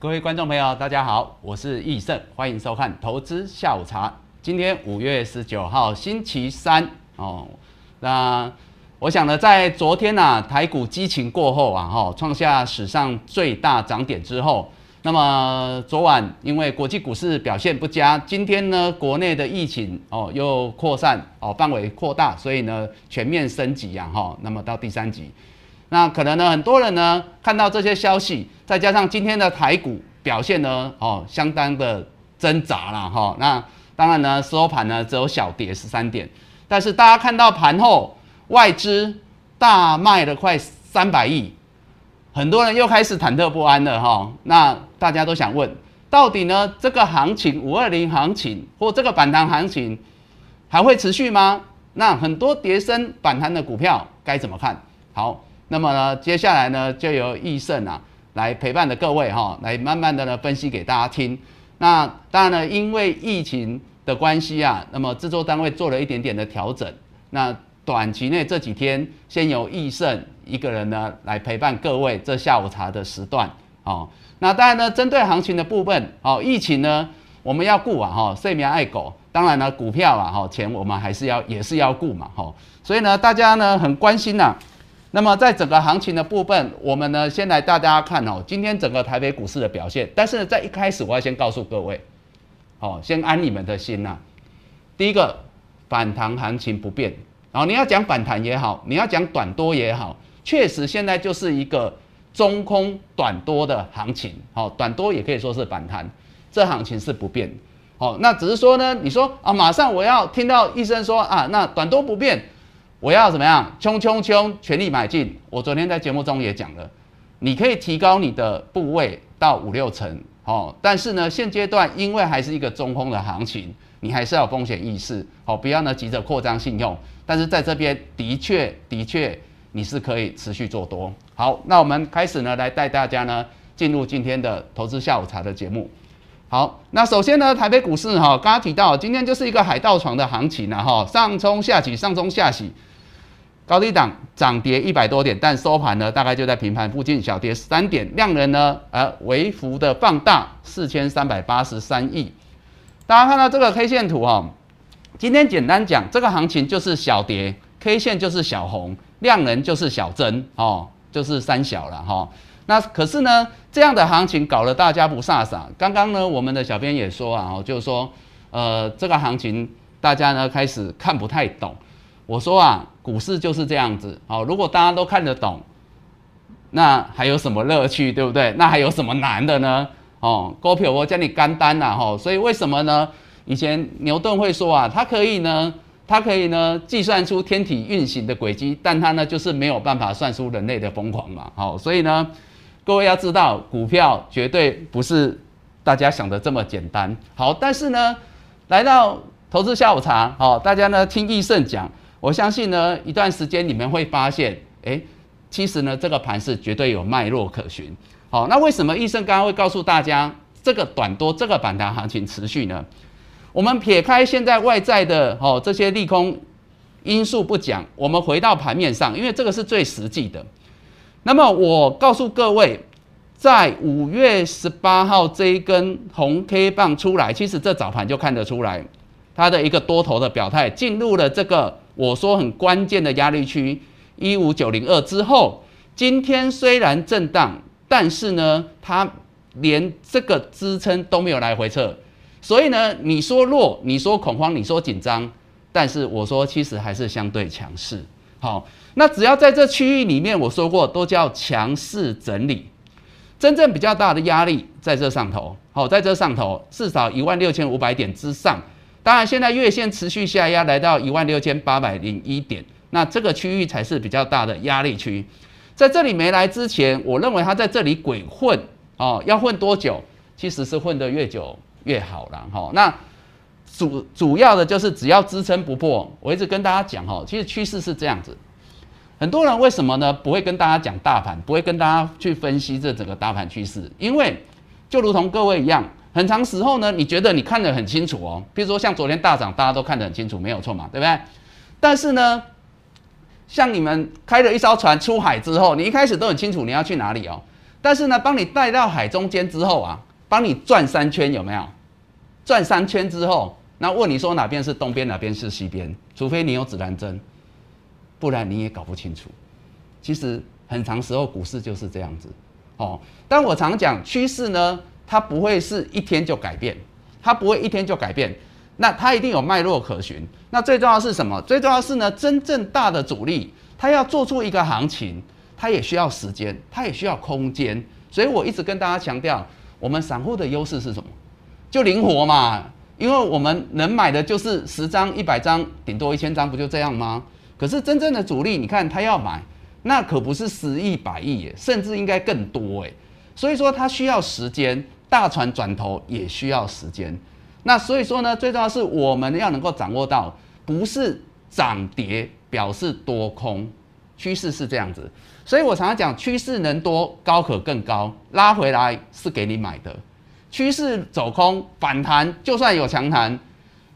各位观众朋友，大家好，我是易胜，欢迎收看《投资下午茶》。今天五月十九号，星期三哦。那我想呢，在昨天呐，台股激情过后啊，哈，创下史上最大涨点之后，那么昨晚因为国际股市表现不佳，今天呢，国内的疫情哦又扩散哦，范围扩大，所以呢，全面升级呀，哈，那么到第三级。那可能呢，很多人呢看到这些消息，再加上今天的台股表现呢，哦，相当的挣扎了哈。那当然呢，收盘呢只有小跌十三点，但是大家看到盘后外资大卖了快三百亿，很多人又开始忐忑不安了哈。那大家都想问，到底呢这个行情五二零行情或这个反弹行情还会持续吗？那很多跌升反弹的股票该怎么看好？那么呢，接下来呢，就由易胜啊来陪伴的各位哈，来慢慢的呢分析给大家听。那当然呢，因为疫情的关系啊，那么制作单位做了一点点的调整。那短期内这几天，先由易胜一个人呢来陪伴各位这下午茶的时段哦。那当然呢，针对行情的部分哦，疫情呢我们要顾啊哈，睡眠爱狗。当然呢，股票啊哈，钱我们还是要也是要顾嘛哈。所以呢，大家呢很关心呐。那么在整个行情的部分，我们呢先来大家看哦，今天整个台北股市的表现。但是在一开始，我要先告诉各位，哦，先安你们的心呐。第一个，反弹行情不变，然后你要讲反弹也好，你要讲短多也好，确实现在就是一个中空短多的行情。好，短多也可以说是反弹，这行情是不变。好，那只是说呢，你说啊，马上我要听到医生说啊，那短多不变。我要怎么样？冲冲冲，全力买进！我昨天在节目中也讲了，你可以提高你的部位到五六成，哦。但是呢，现阶段因为还是一个中空的行情，你还是要风险意识，好，不要呢急着扩张信用。但是在这边的确的确你是可以持续做多。好，那我们开始呢，来带大家呢进入今天的投资下午茶的节目。好，那首先呢，台北股市哈，刚刚提到今天就是一个海盗船的行情了哈，上冲下起，上冲下起。高低档涨跌一百多点，但收盘呢，大概就在平盘附近，小跌三点，量能呢，呃，微幅的放大，四千三百八十三亿。大家看到这个 K 线图哈，今天简单讲，这个行情就是小跌，K 线就是小红，量能就是小增，哦，就是三小了哈。那可是呢，这样的行情搞了大家不飒飒。刚刚呢，我们的小编也说啊，就是说，呃，这个行情大家呢开始看不太懂。我说啊，股市就是这样子。好，如果大家都看得懂，那还有什么乐趣，对不对？那还有什么难的呢？哦，股票我叫你干单呐，哈。所以为什么呢？以前牛顿会说啊，他可以呢，他可以呢计算出天体运行的轨迹，但他呢就是没有办法算出人类的疯狂嘛。好，所以呢，各位要知道，股票绝对不是大家想的这么简单。好，但是呢，来到投资下午茶，好，大家呢听易胜讲。我相信呢，一段时间你们会发现，哎，其实呢，这个盘是绝对有脉络可循。好，那为什么医生刚刚会告诉大家，这个短多这个反弹行情持续呢？我们撇开现在外在的哦这些利空因素不讲，我们回到盘面上，因为这个是最实际的。那么我告诉各位，在五月十八号这一根红 K 棒出来，其实这早盘就看得出来，它的一个多头的表态进入了这个。我说很关键的压力区一五九零二之后，今天虽然震荡，但是呢，它连这个支撑都没有来回撤，所以呢，你说弱，你说恐慌，你说紧张，但是我说其实还是相对强势。好，那只要在这区域里面，我说过都叫强势整理，真正比较大的压力在这上头。好，在这上头至少一万六千五百点之上。当然，现在月线持续下压，来到一万六千八百零一点，那这个区域才是比较大的压力区。在这里没来之前，我认为它在这里鬼混哦，要混多久？其实是混得越久越好了哈。那主主要的就是只要支撑不破，我一直跟大家讲哈，其实趋势是这样子。很多人为什么呢？不会跟大家讲大盘，不会跟大家去分析这整个大盘趋势，因为就如同各位一样。很长时候呢，你觉得你看得很清楚哦，比如说像昨天大涨，大家都看得很清楚，没有错嘛，对不对？但是呢，像你们开了一艘船出海之后，你一开始都很清楚你要去哪里哦，但是呢，帮你带到海中间之后啊，帮你转三圈有没有？转三圈之后，那问你说哪边是东边，哪边是西边？除非你有指南针，不然你也搞不清楚。其实很长时候股市就是这样子哦。但我常讲趋势呢，它不会是一天就改变，它不会一天就改变。那它一定有脉络可循。那最重要是什么？最重要是呢，真正大的主力，它要做出一个行情，它也需要时间，它也需要空间。所以我一直跟大家强调，我们散户的优势是什么？就灵活嘛。因为我们能买的就是十张、一百张，顶多一千张，不就这样吗？可是真正的主力，你看他要买，那可不是十亿、百亿，甚至应该更多诶。所以说，它需要时间，大船转头也需要时间。那所以说呢，最重要是我们要能够掌握到，不是涨跌表示多空趋势是这样子。所以我常常讲，趋势能多高可更高，拉回来是给你买的；趋势走空反弹，就算有强弹，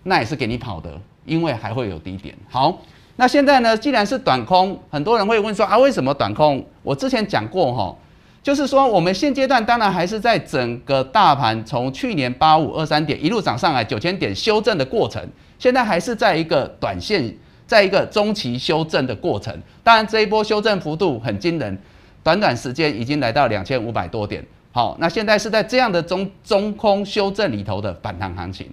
那也是给你跑的，因为还会有低点。好，那现在呢，既然是短空，很多人会问说啊，为什么短空？我之前讲过哈。就是说，我们现阶段当然还是在整个大盘从去年八五二三点一路涨上来九千点修正的过程，现在还是在一个短线，在一个中期修正的过程。当然，这一波修正幅度很惊人，短短时间已经来到两千五百多点。好，那现在是在这样的中中空修正里头的反弹行情。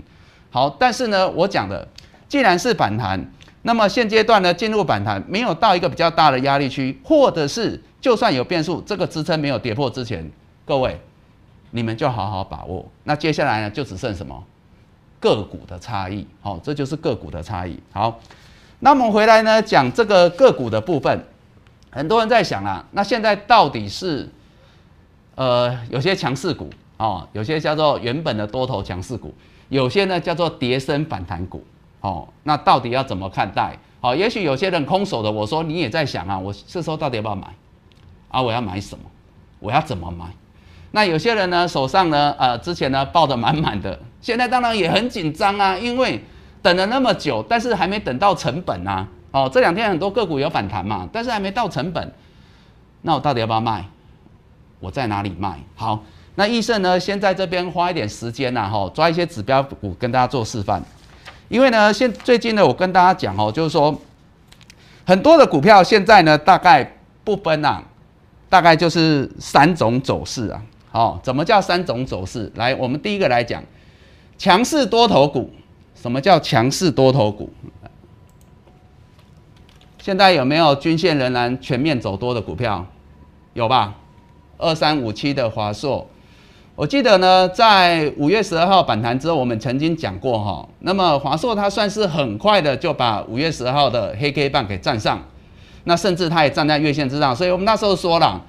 好，但是呢，我讲的既然是反弹，那么现阶段呢进入反弹，没有到一个比较大的压力区，或者是。就算有变数，这个支撑没有跌破之前，各位，你们就好好把握。那接下来呢，就只剩什么个股的差异。好，这就是个股的差异。好，那我们回来呢，讲这个个股的部分。很多人在想啊，那现在到底是呃有些强势股哦，有些叫做原本的多头强势股，有些呢叫做跌升反弹股。哦，那到底要怎么看待？好，也许有些人空手的，我说你也在想啊，我这时候到底要不要买？啊，我要买什么？我要怎么买？那有些人呢，手上呢，呃，之前呢抱得满满的，现在当然也很紧张啊，因为等了那么久，但是还没等到成本啊。哦，这两天很多个股有反弹嘛，但是还没到成本，那我到底要不要卖？我在哪里卖？好，那易胜呢，先在这边花一点时间呐，哈，抓一些指标股跟大家做示范。因为呢，现最近呢，我跟大家讲哦，就是说很多的股票现在呢，大概不分啊。大概就是三种走势啊，好，怎么叫三种走势？来，我们第一个来讲强势多头股。什么叫强势多头股？现在有没有均线仍然全面走多的股票？有吧？二三五七的华硕，我记得呢，在五月十二号反弹之后，我们曾经讲过哈。那么华硕它算是很快的就把五月十二号的黑 K 棒给站上。那甚至它也站在月线之上，所以我们那时候说了，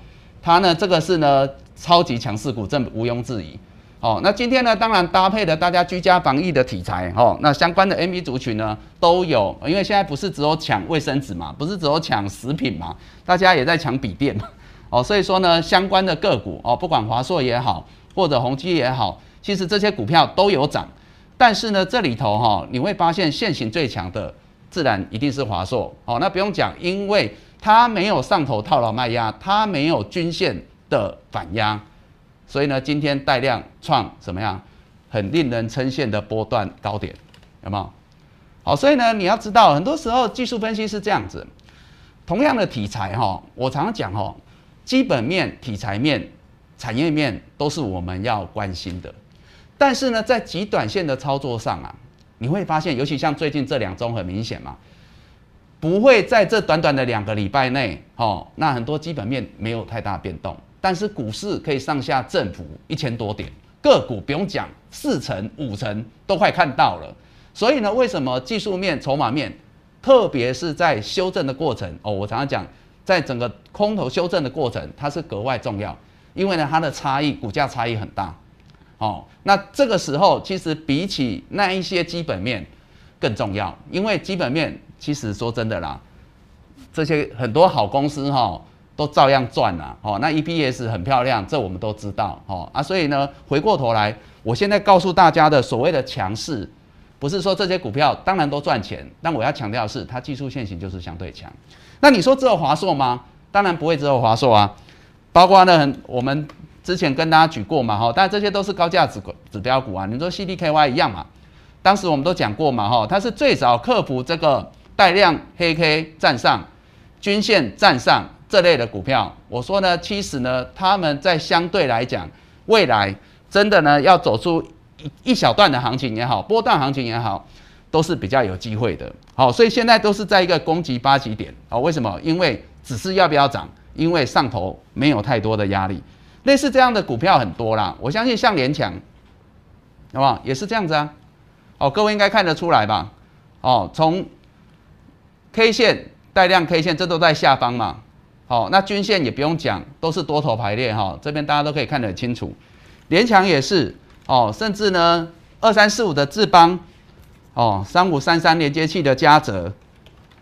它呢这个是呢超级强势股，这毋庸置疑。哦，那今天呢当然搭配了大家居家防疫的题材，哦，那相关的 M V 族群呢都有，因为现在不是只有抢卫生纸嘛，不是只有抢食品嘛，大家也在抢笔电嘛，哦，所以说呢相关的个股哦，不管华硕也好，或者宏基也好，其实这些股票都有涨，但是呢这里头哈你会发现现行最强的。自然一定是华硕，好，那不用讲，因为它没有上头套牢卖压，它没有均线的反压，所以呢，今天带量创什么样，很令人称羡的波段高点，有没有？好，所以呢，你要知道，很多时候技术分析是这样子，同样的题材哈，我常常讲哈，基本面、题材面、产业面都是我们要关心的，但是呢，在极短线的操作上啊。你会发现，尤其像最近这两周很明显嘛，不会在这短短的两个礼拜内，哦，那很多基本面没有太大变动，但是股市可以上下振幅一千多点，个股不用讲，四成五成都快看到了。所以呢，为什么技术面、筹码面，特别是在修正的过程，哦，我常常讲，在整个空头修正的过程，它是格外重要，因为呢，它的差异，股价差异很大。哦，那这个时候其实比起那一些基本面更重要，因为基本面其实说真的啦，这些很多好公司哈都照样赚啦，哦，那 EPS 很漂亮，这我们都知道，哦啊，所以呢，回过头来，我现在告诉大家的所谓的强势，不是说这些股票当然都赚钱，但我要强调的是，它技术线型就是相对强。那你说只有华硕吗？当然不会只有华硕啊。包括呢，我们之前跟大家举过嘛，哈，但这些都是高价指指标股啊。你说 CDKY 一样嘛？当时我们都讲过嘛，哈，它是最早克服这个带量黑 K 站上均线站上这类的股票。我说呢，其实呢，他们在相对来讲，未来真的呢，要走出一一小段的行情也好，波段行情也好，都是比较有机会的。好，所以现在都是在一个攻击八级点。好，为什么？因为只是要不要涨？因为上头没有太多的压力。类似这样的股票很多啦，我相信像联强，好不好？也是这样子啊。哦，各位应该看得出来吧？哦，从 K 线带量 K 线，这都在下方嘛。好，那均线也不用讲，都是多头排列哈。这边大家都可以看得很清楚。联强也是哦，甚至呢，二三四五的智邦，哦，三五三三连接器的嘉泽，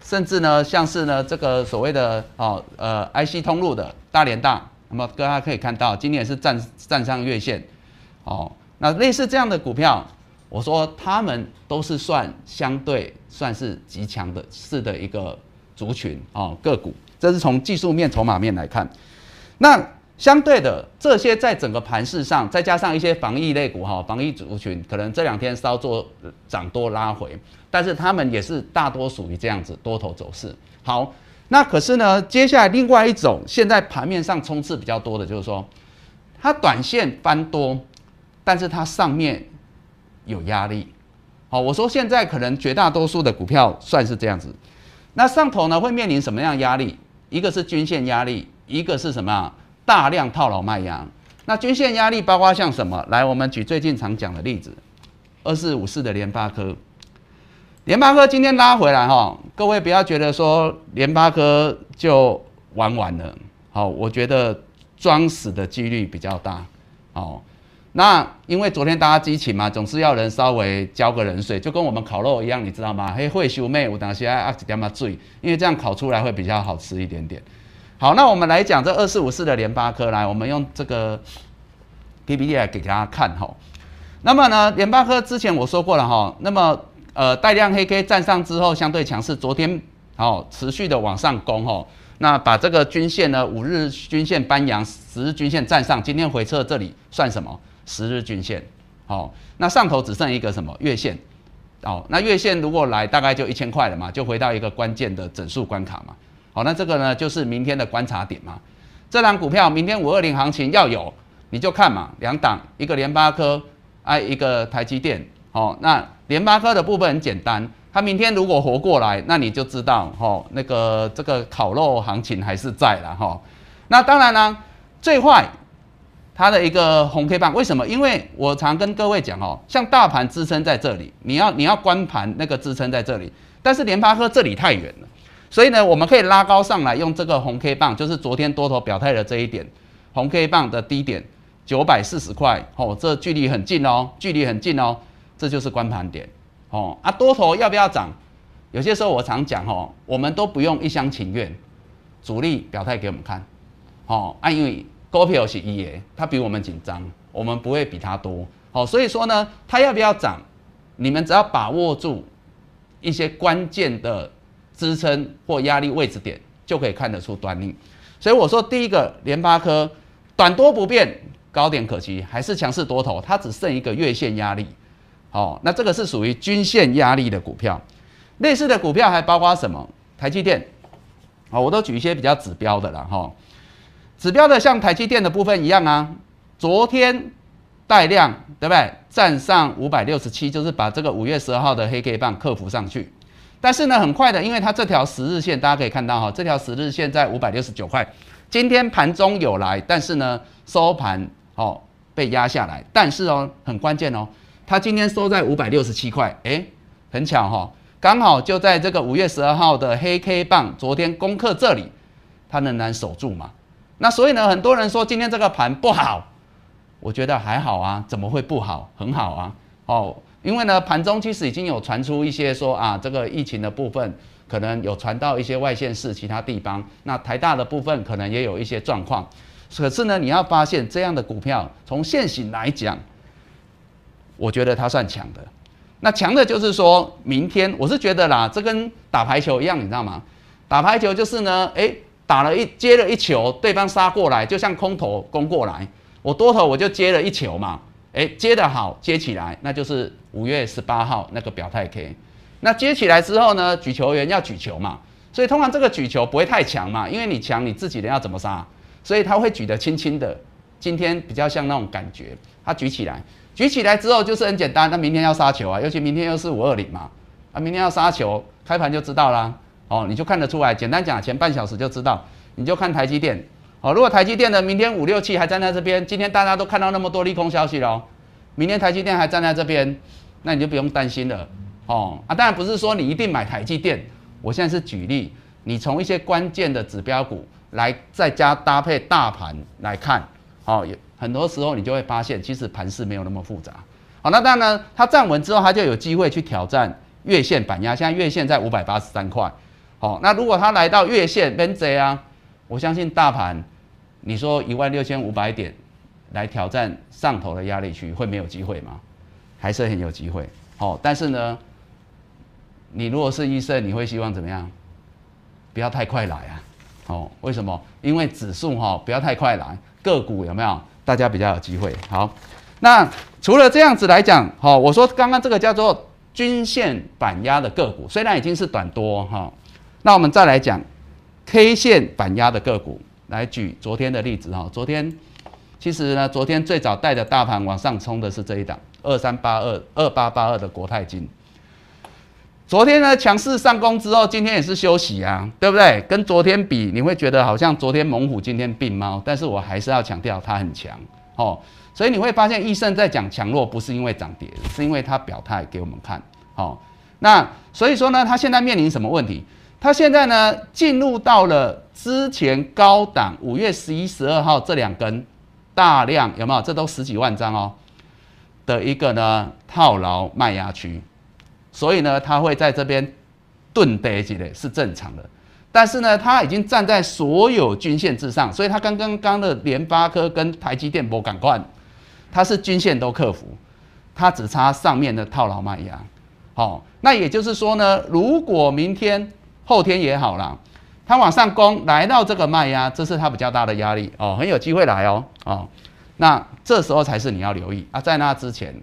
甚至呢，像是呢这个所谓的哦呃 IC 通路的大连大，那么大家可以看到，今年是站站上月线。哦，那类似这样的股票。我说他们都是算相对算是极强的势的一个族群哦个股，这是从技术面、筹码面来看。那相对的这些在整个盘势上，再加上一些防疫类股哈，防疫族群可能这两天稍作涨多拉回，但是他们也是大多属于这样子多头走势。好，那可是呢，接下来另外一种现在盘面上冲刺比较多的就是说，它短线翻多，但是它上面。有压力，好，我说现在可能绝大多数的股票算是这样子，那上头呢会面临什么样压力？一个是均线压力，一个是什么？大量套牢卖压。那均线压力包括像什么？来，我们举最近常讲的例子，二四五四的联发科。联发科今天拉回来哈，各位不要觉得说联发科就玩完了，好，我觉得装死的几率比较大，哦。那因为昨天大家激情嘛，总是要人稍微浇个冷水，就跟我们烤肉一样，你知道吗？嘿，会修妹，我等下要点嘛醉，因为这样烤出来会比较好吃一点点。好，那我们来讲这二四五四的联发科，来，我们用这个 PPT 来给大家看哈。那么呢，联发科之前我说过了哈，那么呃带量黑 K 站上之后相对强势，昨天好持续的往上攻哈。那把这个均线呢，五日均线搬阳，十日均线站上，今天回撤这里算什么？十日均线，好，那上头只剩一个什么月线，哦，那月线如果来大概就一千块了嘛，就回到一个关键的整数关卡嘛，好，那这个呢就是明天的观察点嘛。这档股票明天五二零行情要有，你就看嘛，两档，一个联发科，哎，一个台积电，哦，那联发科的部分很简单，它明天如果活过来，那你就知道，哦，那个这个烤肉行情还是在了，哈。那当然呢，最坏。它的一个红 K 棒，为什么？因为我常跟各位讲哦，像大盘支撑在这里，你要你要关盘那个支撑在这里，但是联发科这里太远了，所以呢，我们可以拉高上来，用这个红 K 棒，就是昨天多头表态的这一点，红 K 棒的低点九百四十块，哦，这距离很近哦，距离很近哦，这就是关盘点，哦啊，多头要不要涨？有些时候我常讲哦，我们都不用一厢情愿，主力表态给我们看，哦，啊，因为。股票是一耶，它比我们紧张，我们不会比它多。好，所以说呢，它要不要涨，你们只要把握住一些关键的支撑或压力位置点，就可以看得出端倪。所以我说，第一个联发科短多不变，高点可期，还是强势多头，它只剩一个月线压力。好，那这个是属于均线压力的股票。类似的股票还包括什么？台积电。好，我都举一些比较指标的了哈。指标的像台积电的部分一样啊，昨天带量对不对？站上五百六十七，就是把这个五月十二号的黑 K 棒克服上去。但是呢，很快的，因为它这条十日线大家可以看到哈，这条十日线在五百六十九块，今天盘中有来，但是呢收盘哦被压下来。但是哦很关键哦，它今天收在五百六十七块，诶，很巧哈，刚好就在这个五月十二号的黑 K 棒昨天攻克这里，它仍然守住嘛。那所以呢，很多人说今天这个盘不好，我觉得还好啊，怎么会不好？很好啊，哦，因为呢，盘中其实已经有传出一些说啊，这个疫情的部分可能有传到一些外县市其他地方，那台大的部分可能也有一些状况。可是呢，你要发现这样的股票，从现行来讲，我觉得它算强的。那强的就是说明天，我是觉得啦，这跟打排球一样，你知道吗？打排球就是呢，诶。打了一接了一球，对方杀过来，就像空头攻过来，我多头我就接了一球嘛，哎，接得好，接起来，那就是五月十八号那个表态 K。那接起来之后呢，举球员要举球嘛，所以通常这个举球不会太强嘛，因为你强，你自己人要怎么杀？所以他会举得轻轻的。今天比较像那种感觉，他举起来，举起来之后就是很简单。那明天要杀球啊，尤其明天又是五二零嘛，啊，明天要杀球，开盘就知道啦。哦，你就看得出来。简单讲，前半小时就知道。你就看台积电，哦，如果台积电的明天五六七还站在这边，今天大家都看到那么多利空消息了，明天台积电还站在这边，那你就不用担心了。哦，啊，当然不是说你一定买台积电，我现在是举例，你从一些关键的指标股来再加搭配大盘来看。哦，很多时候你就会发现，其实盘势没有那么复杂。好，那当然，它站稳之后，它就有机会去挑战月线板压。现在月线在五百八十三块。好，那如果它来到月线跟这啊，我相信大盘，你说一万六千五百点来挑战上头的压力区，会没有机会吗？还是很有机会。好，但是呢，你如果是医生，你会希望怎么样？不要太快来啊。哦，为什么？因为指数哈，不要太快来。个股有没有？大家比较有机会。好，那除了这样子来讲，好，我说刚刚这个叫做均线板压的个股，虽然已经是短多哈，那我们再来讲 K 线板压的个股，来举昨天的例子哈。昨天其实呢，昨天最早带着大盘往上冲的是这一档二三八二二八八二的国泰金。昨天呢强势上攻之后，今天也是休息啊，对不对？跟昨天比，你会觉得好像昨天猛虎，今天病猫。但是我还是要强调它很强哦。所以你会发现，易胜在讲强弱，不是因为涨跌，是因为它表态给我们看。好，那所以说呢，它现在面临什么问题？它现在呢进入到了之前高档五月十一、十二号这两根大量有没有？这都十几万张哦的一个呢套牢卖压区。所以呢，它会在这边顿跌起来是正常的，但是呢，它已经站在所有均线之上，所以它刚刚刚的联发科跟台积电不赶快，它是均线都克服，它只差上面的套牢卖压。好，那也就是说呢，如果明天、后天也好了，它往上攻来到这个卖压，这是它比较大的压力哦，很有机会来哦哦，那这时候才是你要留意啊，在那之前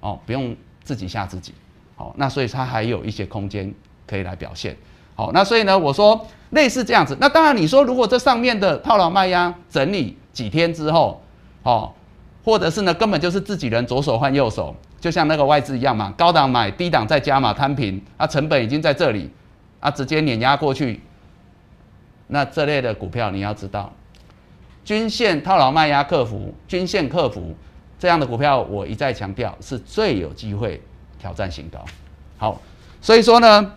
哦，不用自己吓自己。好，那所以它还有一些空间可以来表现。好，那所以呢，我说类似这样子。那当然，你说如果这上面的套牢卖压整理几天之后，好，或者是呢，根本就是自己人左手换右手，就像那个外资一样嘛，高档买，低档再加码摊平，啊，成本已经在这里，啊，直接碾压过去。那这类的股票你要知道，均线套牢卖压克服，均线克服这样的股票，我一再强调是最有机会。挑战新高，好，所以说呢，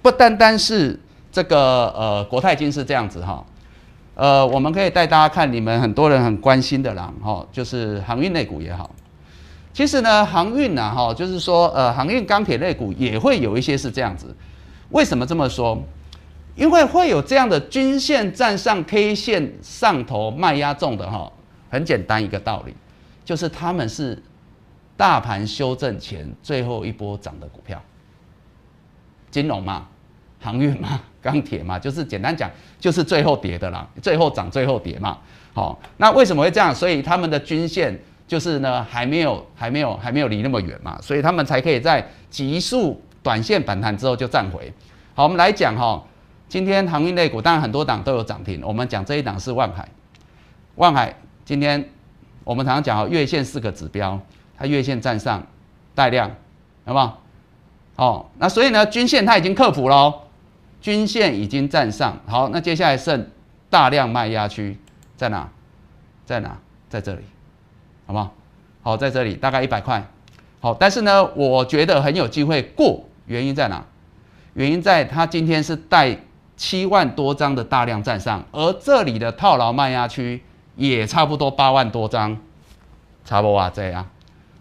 不单单是这个呃国泰金是这样子哈，呃，我们可以带大家看你们很多人很关心的啦，哈，就是航运类股也好，其实呢，航运呐哈，就是说呃航运钢铁类股也会有一些是这样子，为什么这么说？因为会有这样的均线站上 K 线上头卖压重的哈，很简单一个道理，就是他们是。大盘修正前最后一波涨的股票，金融嘛，航运嘛，钢铁嘛，就是简单讲，就是最后跌的啦，最后涨最后跌嘛。好，那为什么会这样？所以他们的均线就是呢，还没有还没有还没有离那么远嘛，所以他们才可以在急速短线反弹之后就站回。好，我们来讲哈，今天航运类股当然很多档都有涨停，我们讲这一档是万海，万海今天我们常常讲月线四个指标。它月线站上带量，好不好？哦，那所以呢，均线它已经克服了，均线已经站上。好，那接下来剩大量卖压区在哪？在哪？在这里，好不好？好，在这里大概一百块。好，但是呢，我觉得很有机会过。原因在哪？原因在它今天是带七万多张的大量站上，而这里的套牢卖压区也差不多八万多张，差不多啊这样。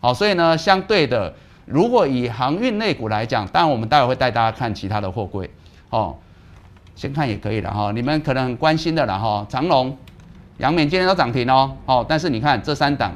好，所以呢，相对的，如果以航运类股来讲，当然我们待会会带大家看其他的货柜，哦，先看也可以了哈。你们可能很关心的了哈，长隆、阳明今天都涨停哦，哦，但是你看这三档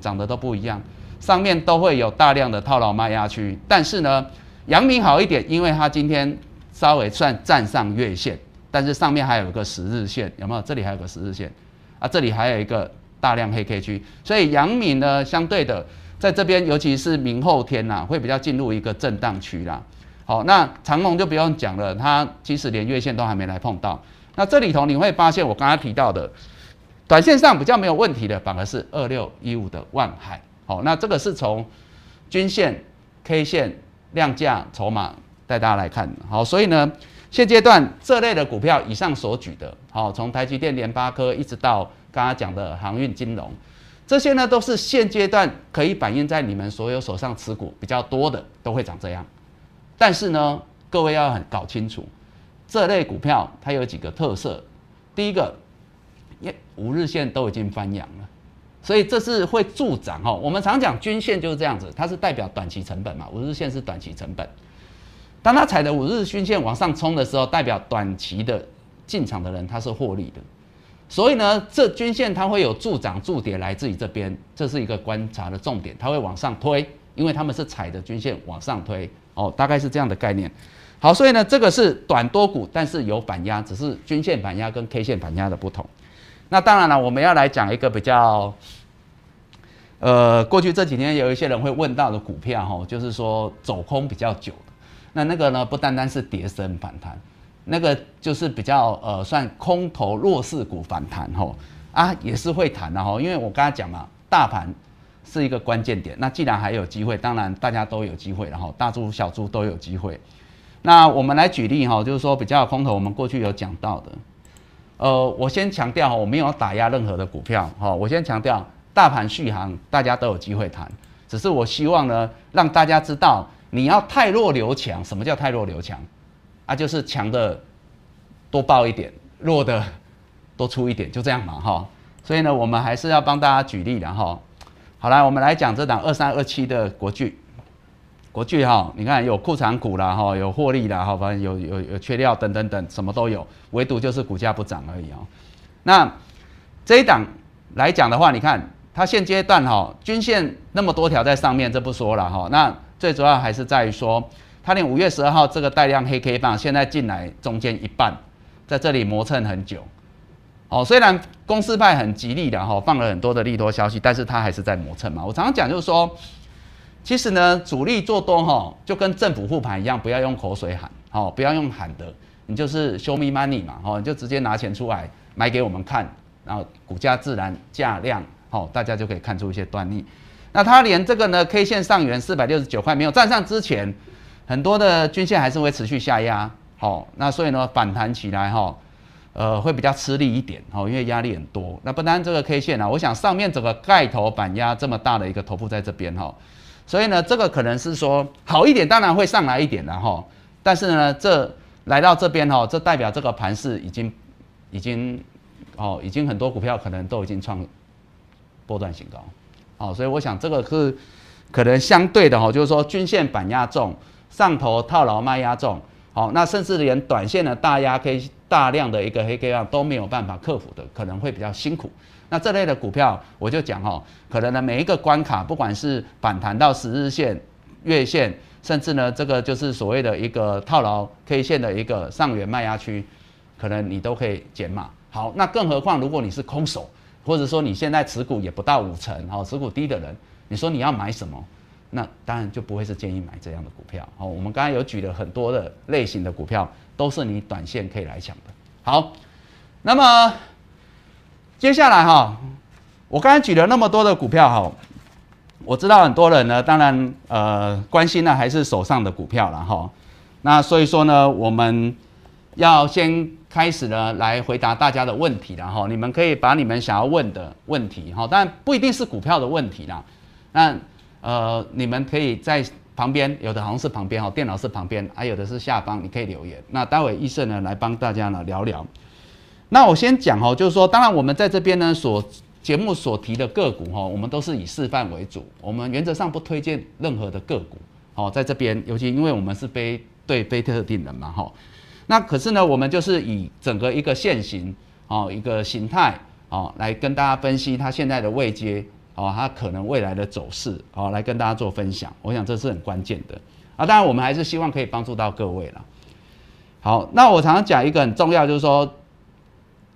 涨的都不一样，上面都会有大量的套牢卖压区，但是呢，阳明好一点，因为它今天稍微算站上月线，但是上面还有一个十日线，有没有？这里还有个十日线啊，这里还有一个大量黑 K 区，所以阳明呢，相对的在这边，尤其是明后天呐，会比较进入一个震荡区啦。好，那长龙就不用讲了，它其实连月线都还没来碰到。那这里头你会发现，我刚刚提到的，短线上比较没有问题的，反而是二六一五的万海。好，那这个是从均线、K 线、量价、筹码带大家来看。好，所以呢，现阶段这类的股票，以上所举的，好，从台积电、联发科一直到刚刚讲的航运金融，这些呢都是现阶段可以反映在你们所有手上持股比较多的，都会长这样。但是呢，各位要很搞清楚，这类股票它有几个特色。第一个，耶，五日线都已经翻阳了，所以这是会助涨哈。我们常讲均线就是这样子，它是代表短期成本嘛，五日线是短期成本。当它踩的五日均线往上冲的时候，代表短期的进场的人他是获利的。所以呢，这均线它会有助涨助跌来自于这边，这是一个观察的重点，它会往上推，因为他们是踩的均线往上推。哦，大概是这样的概念。好，所以呢，这个是短多股，但是有反压，只是均线反压跟 K 线反压的不同。那当然了，我们要来讲一个比较，呃，过去这几天有一些人会问到的股票，哈，就是说走空比较久的。那那个呢，不单单是跌升反弹，那个就是比较呃，算空头弱势股反弹，哈，啊，也是会弹的，哈，因为我刚才讲嘛，大盘。是一个关键点。那既然还有机会，当然大家都有机会，然后大猪小猪都有机会。那我们来举例哈，就是说比较空头，我们过去有讲到的。呃，我先强调哈，我没有打压任何的股票哈。我先强调，大盘续航大家都有机会谈，只是我希望呢，让大家知道，你要太弱留强。什么叫太弱留强？啊，就是强的多报一点，弱的多出一点，就这样嘛哈。所以呢，我们还是要帮大家举例然后。好来，我们来讲这档二三二七的国巨，国巨哈，你看有库藏股啦哈，有获利啦哈，反正有有有缺料等等等，什么都有，唯独就是股价不涨而已哦。那这一档来讲的话，你看它现阶段哈，均线那么多条在上面，这不说了哈。那最主要还是在于说，它连五月十二号这个带量黑 K 棒，现在进来中间一半，在这里磨蹭很久。哦，虽然公司派很极力的哈，放了很多的利多消息，但是它还是在磨蹭嘛。我常常讲就是说，其实呢，主力做多哈，就跟政府护盘一样，不要用口水喊，哦，不要用喊的，你就是 show me money 嘛，哦，你就直接拿钱出来买给我们看，然后股价自然价量，哦，大家就可以看出一些端倪。那它连这个呢，K 线上缘四百六十九块没有站上之前，很多的均线还是会持续下压，好，那所以呢，反弹起来哈。呃，会比较吃力一点哦，因为压力很多。那不单这个 K 线啊，我想上面整个盖头板压这么大的一个头部在这边哈，所以呢，这个可能是说好一点，当然会上来一点的哈。但是呢，这来到这边哈，这代表这个盘势已经已经哦，已经很多股票可能都已经创波段新高哦，所以我想这个是可能相对的哈，就是说均线板压重，上头套牢卖压重，好，那甚至连短线的大压 K。大量的一个黑 K 棒都没有办法克服的，可能会比较辛苦。那这类的股票，我就讲哈，可能呢每一个关卡，不管是反弹到十日线、月线，甚至呢这个就是所谓的一个套牢 K 线的一个上缘卖压区，可能你都可以减码。好，那更何况如果你是空手，或者说你现在持股也不到五成，哈，持股低的人，你说你要买什么？那当然就不会是建议买这样的股票。好，我们刚才有举了很多的类型的股票。都是你短线可以来抢的。好，那么接下来哈，我刚才举了那么多的股票哈，我知道很多人呢，当然呃关心的还是手上的股票了哈。那所以说呢，我们要先开始呢来回答大家的问题了哈。你们可以把你们想要问的问题哈，但不一定是股票的问题啦。那呃，你们可以在。旁边有的好像是旁边哈，电脑是旁边，还有的是下方，你可以留言。那待会医生呢来帮大家呢聊聊。那我先讲哦，就是说，当然我们在这边呢所节目所提的个股哈，我们都是以示范为主，我们原则上不推荐任何的个股。好，在这边，尤其因为我们是非对非特定人嘛哈。那可是呢，我们就是以整个一个现形哦，一个形态哦，来跟大家分析它现在的位阶。哦，它可能未来的走势，哦，来跟大家做分享，我想这是很关键的啊。当然，我们还是希望可以帮助到各位了。好，那我常常讲一个很重要，就是说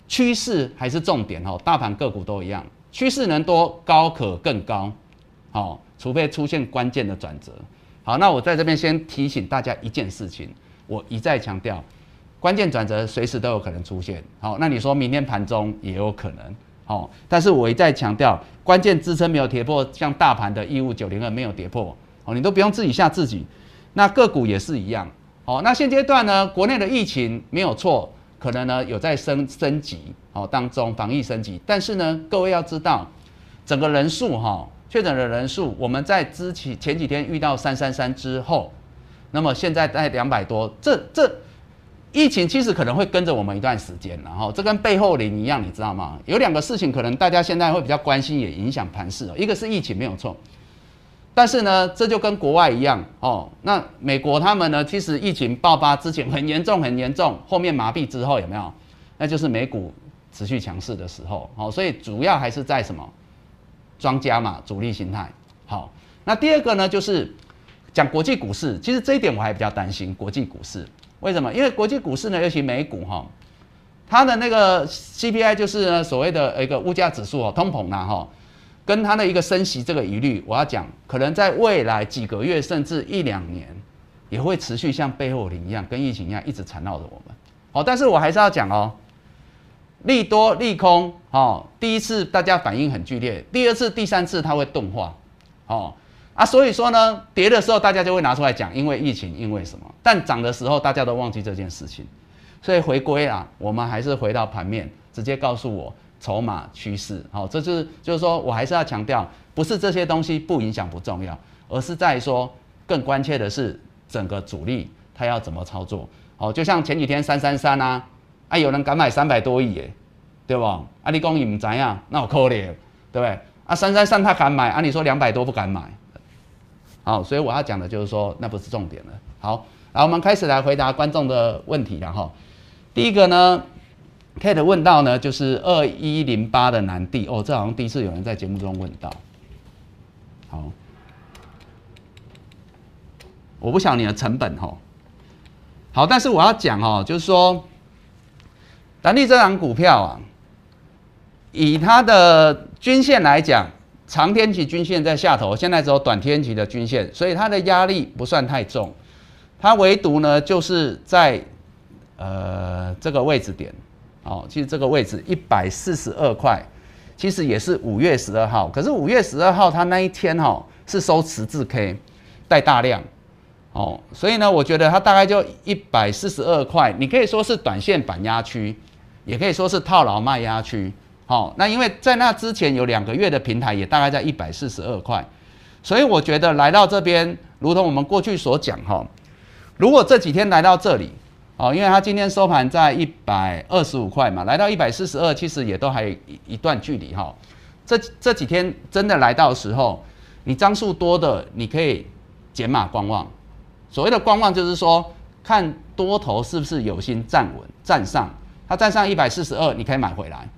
趋势还是重点哦，大盘个股都一样，趋势能多高可更高，好，除非出现关键的转折。好，那我在这边先提醒大家一件事情，我一再强调，关键转折随时都有可能出现。好，那你说明天盘中也有可能，哦，但是我一再强调，关键支撑没有跌破，像大盘的一五九零二没有跌破，哦，你都不用自己吓自己。那个股也是一样。好，那现阶段呢，国内的疫情没有错，可能呢有在升升级，哦当中防疫升级，但是呢，各位要知道，整个人数哈，确诊的人数，我们在之前前几天遇到三三三之后，那么现在在两百多，这这疫情其实可能会跟着我们一段时间，然后这跟背后灵一样，你知道吗？有两个事情可能大家现在会比较关心，也影响盘势哦，一个是疫情没有错。但是呢，这就跟国外一样哦。那美国他们呢，其实疫情爆发之前很严重，很严重，后面麻痹之后有没有？那就是美股持续强势的时候。好，所以主要还是在什么？庄家嘛，主力心态。好，那第二个呢，就是讲国际股市。其实这一点我还比较担心国际股市。为什么？因为国际股市呢，尤其美股哈，它的那个 CPI 就是所谓的一个物价指数哦，通膨啦哈。跟它的一个升息这个疑虑，我要讲，可能在未来几个月甚至一两年，也会持续像背后灵一样，跟疫情一样一直缠绕着我们。好，但是我还是要讲哦，利多利空，哦，第一次大家反应很剧烈，第二次、第三次它会钝化，哦啊，所以说呢，跌的时候大家就会拿出来讲，因为疫情，因为什么？但涨的时候大家都忘记这件事情，所以回归啊，我们还是回到盘面，直接告诉我。筹码趋势，好，这就是就是说我还是要强调，不是这些东西不影响不重要，而是在说更关切的是整个主力他要怎么操作，好，就像前几天三三三啊，啊有人敢买三百多亿耶，对不？啊你讲你唔知啊，那我可怜，对不对？啊三三三他敢买，啊你说两百多不敢买，好，所以我要讲的就是说那不是重点了。好，来我们开始来回答观众的问题了哈。第一个呢。Kate 问到呢，就是二一零八的南地哦，这好像第一次有人在节目中问到。好，我不晓你的成本哈。好，但是我要讲哦，就是说，南地这档股票啊，以它的均线来讲，长天期均线在下头，现在只有短天期的均线，所以它的压力不算太重。它唯独呢，就是在呃这个位置点。哦，其实这个位置一百四十二块，其实也是五月十二号。可是五月十二号它那一天哈是收十字 K 带大量，哦，所以呢，我觉得它大概就一百四十二块。你可以说是短线板压区，也可以说是套牢卖压区。好，那因为在那之前有两个月的平台也大概在一百四十二块，所以我觉得来到这边，如同我们过去所讲哈，如果这几天来到这里。哦，因为它今天收盘在一百二十五块嘛，来到一百四十二，其实也都还有一一段距离哈。这这几天真的来到时候，你张数多的，你可以减码观望。所谓的观望，就是说看多头是不是有心站稳站上，它站上一百四十二，你可以买回来。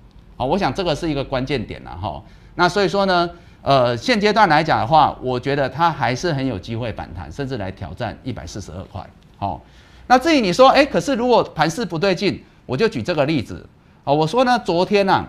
好，我想这个是一个关键点了哈。那所以说呢，呃，现阶段来讲的话，我觉得它还是很有机会反弹，甚至来挑战一百四十二块。好。那至于你说，哎，可是如果盘势不对劲，我就举这个例子啊。我说呢，昨天呐，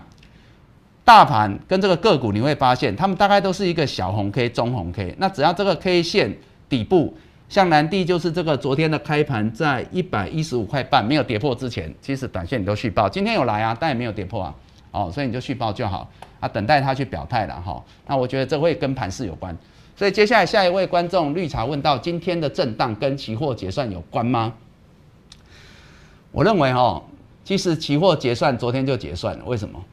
大盘跟这个个股，你会发现，他们大概都是一个小红 K、中红 K。那只要这个 K 线底部，像南地就是这个昨天的开盘在一百一十五块半没有跌破之前，其实短线你都续报。今天有来啊，但也没有跌破啊，哦，所以你就续报就好啊，等待他去表态了哈。那我觉得这会跟盘势有关。所以接下来下一位观众绿茶问到：今天的震荡跟期货结算有关吗？我认为哈，其实期货结算昨天就结算了，为什么？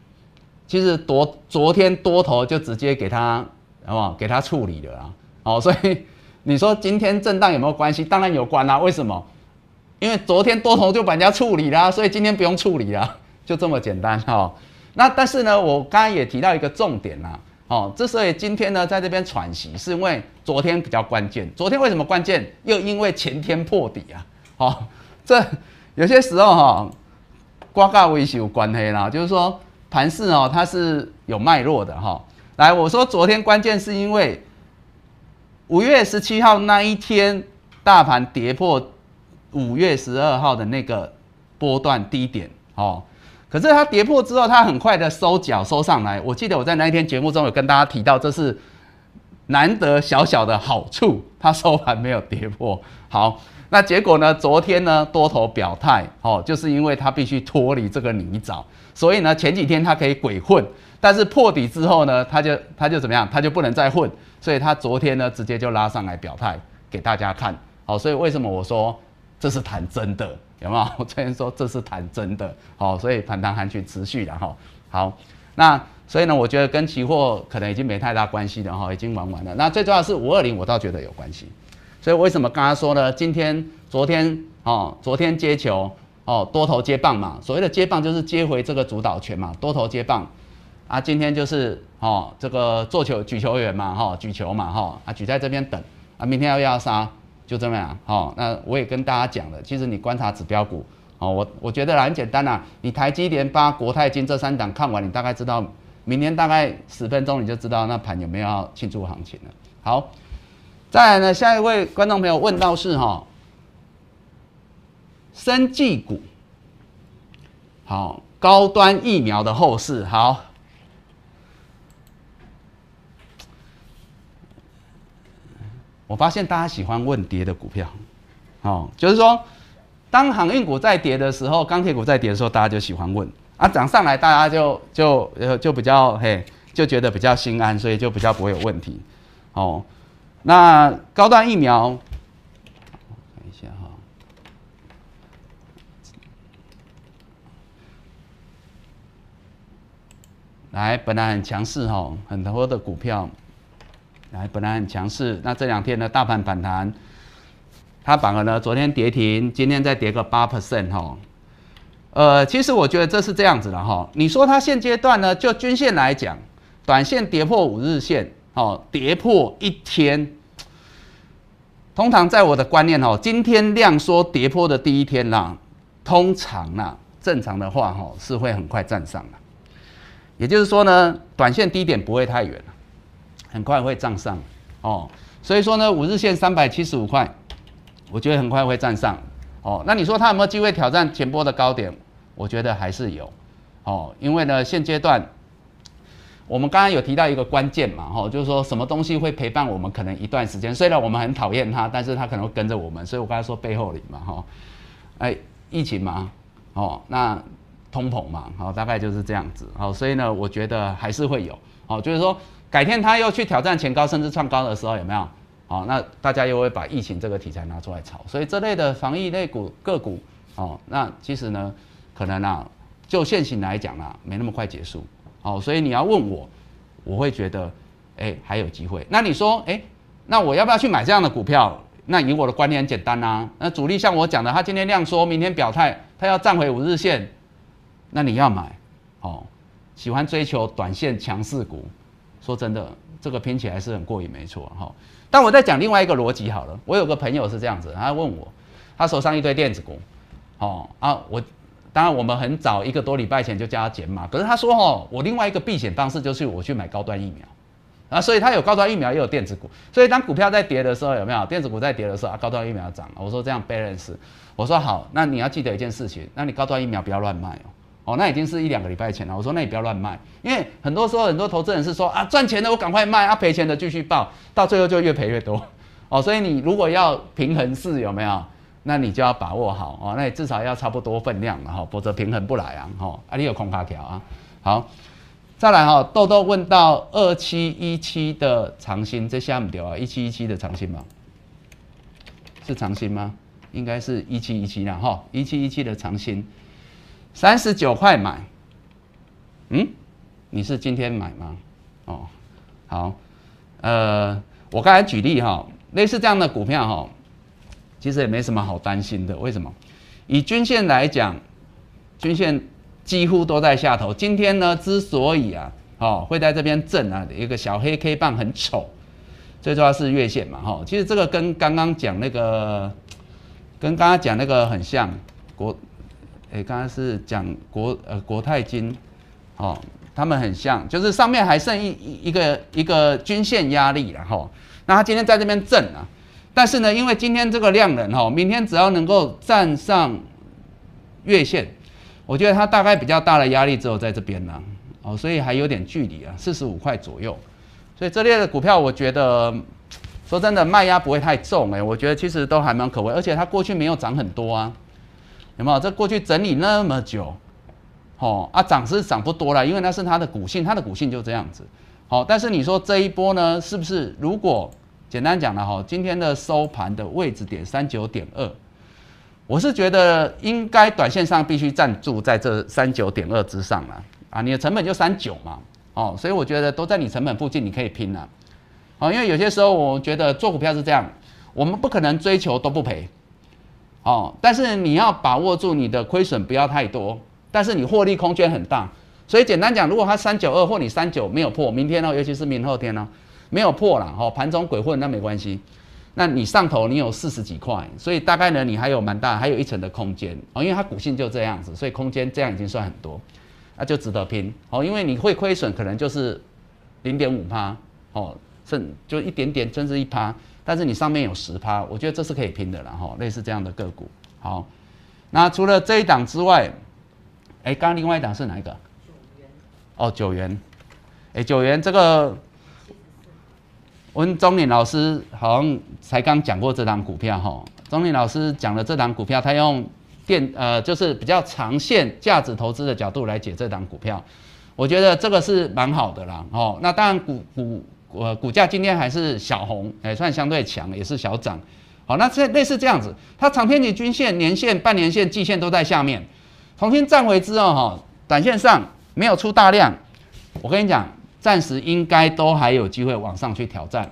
其实昨昨天多头就直接给他，好不好？给他处理了啊。哦，所以 你说今天震荡有没有关系？当然有关啦。为什么？因为昨天多头就把人家处理了，所以今天不用处理了，就这么简单哈。那但是呢，我刚刚也提到一个重点啦，哦，之所以今天呢在这边喘息，是因为昨天比较关键。昨天为什么关键？又因为前天破底啊。好，这。有些时候哈，瓜嘎维是有关黑啦，就是说盘势哦，它是有脉络的哈。来，我说昨天关键是因为五月十七号那一天大盘跌破五月十二号的那个波段低点哦。可是它跌破之后，它很快的收脚收上来。我记得我在那一天节目中有跟大家提到，这是难得小小的好处，它收盘没有跌破。好，那结果呢？昨天呢多头表态哦，就是因为它必须脱离这个泥沼，所以呢前几天它可以鬼混，但是破底之后呢，它就它就怎么样？它就不能再混，所以它昨天呢直接就拉上来表态给大家看。好，所以为什么我说这是谈真的？有没有？我昨天说这是谈真的，好，所以反弹行情持续的哈。好，那所以呢，我觉得跟期货可能已经没太大关系了哈，已经玩完了。那最重要是五二零，我倒觉得有关系。所以为什么刚刚说呢？今天、昨天哦，昨天接球哦，多头接棒嘛。所谓的接棒就是接回这个主导权嘛，多头接棒啊。今天就是哦，这个做球举球员嘛，哈，举球嘛，哈啊，举在这边等啊，明天要要杀。就这么样，好，那我也跟大家讲了，其实你观察指标股，哦，我我觉得很简单呐，你台积电、八、国泰金这三档看完，你大概知道明年大概十分钟你就知道那盘有没有要庆祝行情了。好，再来呢，下一位观众朋友问到是哈，生技股，好，高端疫苗的后市，好。我发现大家喜欢问跌的股票，哦，就是说，当航运股在跌的时候，钢铁股在跌的时候，大家就喜欢问啊，涨上来大家就就呃就比较嘿，就觉得比较心安，所以就比较不会有问题，哦，那高端疫苗，看一下哈，来，本来很强势哈，很多的股票。来，本来很强势，那这两天呢，大盘反弹，它反而呢，昨天跌停，今天再跌个八 percent 哈。呃，其实我觉得这是这样子的哈。你说它现阶段呢，就均线来讲，短线跌破五日线，哦，跌破一天，通常在我的观念哦，今天量缩跌破的第一天啦，通常啦，正常的话哈，是会很快站上的。也就是说呢，短线低点不会太远。很快会站上哦，所以说呢，五日线三百七十五块，我觉得很快会站上哦。那你说它有没有机会挑战前波的高点？我觉得还是有哦，因为呢，现阶段我们刚刚有提到一个关键嘛，哈，就是说什么东西会陪伴我们可能一段时间，虽然我们很讨厌它，但是它可能会跟着我们，所以我刚才说背后里嘛，哈，哎，疫情嘛，哦，那通膨嘛，好，大概就是这样子，好，所以呢，我觉得还是会有，好，就是说。改天他又去挑战前高，甚至创高的时候，有没有？好，那大家又会把疫情这个题材拿出来炒，所以这类的防疫类股个股，哦，那其实呢，可能啊，就现行来讲啊，没那么快结束，哦，所以你要问我，我会觉得，哎，还有机会。那你说，哎，那我要不要去买这样的股票？那以我的观念很简单啊，那主力像我讲的，他今天量缩，明天表态，他要站回五日线，那你要买，哦，喜欢追求短线强势股。说真的，这个拼起来是很过瘾，没错哈。但我在讲另外一个逻辑好了。我有个朋友是这样子，他问我，他手上一堆电子股，哦啊，我当然我们很早一个多礼拜前就叫他减码，可是他说哦，我另外一个避险方式就是我去买高端疫苗啊，所以他有高端疫苗也有电子股，所以当股票在跌的时候有没有电子股在跌的时候啊，高端疫苗涨了。我说这样 balance，我说好，那你要记得一件事情，那你高端疫苗不要乱卖哦。哦，那已经是一两个礼拜前了。我说，那你不要乱卖，因为很多时候很多投资人是说啊，赚钱的我赶快卖，啊赔钱的继续报，到最后就越赔越多。哦，所以你如果要平衡式有没有？那你就要把握好哦，那你至少要差不多分量了哈，否则平衡不来啊。哈，啊你有空卡条啊。好，再来哈，豆豆问到二七一七的长新，这下不掉啊，一七一七的长新吗？是长新吗？应该是一七一七啦哈，一七一七的长新。三十九块买，嗯，你是今天买吗？哦，好，呃，我刚才举例哈，类似这样的股票哈，其实也没什么好担心的。为什么？以均线来讲，均线几乎都在下头。今天呢，之所以啊，哦，会在这边震啊，一个小黑 K 棒很丑，最重要是月线嘛，哈。其实这个跟刚刚讲那个，跟刚刚讲那个很像，国。哎，刚刚是讲国呃国泰金，哦，他们很像，就是上面还剩一一个一个均线压力了哈。那它今天在这边震啊，但是呢，因为今天这个量能哈，明天只要能够站上月线，我觉得它大概比较大的压力只有在这边呢，哦，所以还有点距离啊，四十五块左右。所以这类的股票，我觉得说真的，卖压不会太重哎，我觉得其实都还蛮可为，而且它过去没有涨很多啊，有没有？这过去整理那么久，哦啊，涨是涨不多了，因为那是它的股性，它的股性就这样子。好，但是你说这一波呢，是不是如果简单讲了哈，今天的收盘的位置点三九点二，我是觉得应该短线上必须站住在这三九点二之上了啊，你的成本就三九嘛。哦，所以我觉得都在你成本附近，你可以拼了。哦，因为有些时候我觉得做股票是这样，我们不可能追求都不赔。哦，但是你要把握住你的亏损不要太多，但是你获利空间很大。所以简单讲，如果它三九二或你三九没有破，明天呢，尤其是明后天呢，没有破了，哦，盘中鬼混那没关系。那你上头你有四十几块，所以大概呢你还有蛮大，还有一层的空间。哦，因为它股性就这样子，所以空间这样已经算很多。那就值得拼哦，因为你会亏损，可能就是零点五趴哦，甚就一点点，甚至一趴，但是你上面有十趴，我觉得这是可以拼的了哈。类似这样的个股，好，那除了这一档之外，哎，刚刚另外一档是哪一个？哦，九元，哎，九元这个，我们钟林老师好像才刚讲过这档股票哈。钟林老师讲了这档股票，他用。电呃，就是比较长线价值投资的角度来解这档股票，我觉得这个是蛮好的啦。哦，那当然股股呃股价今天还是小红，也算相对强，也是小涨。好，那这类似这样子，它长天期均线、年线、半年线、季线都在下面，重新站回之后哈，短线上没有出大量，我跟你讲，暂时应该都还有机会往上去挑战，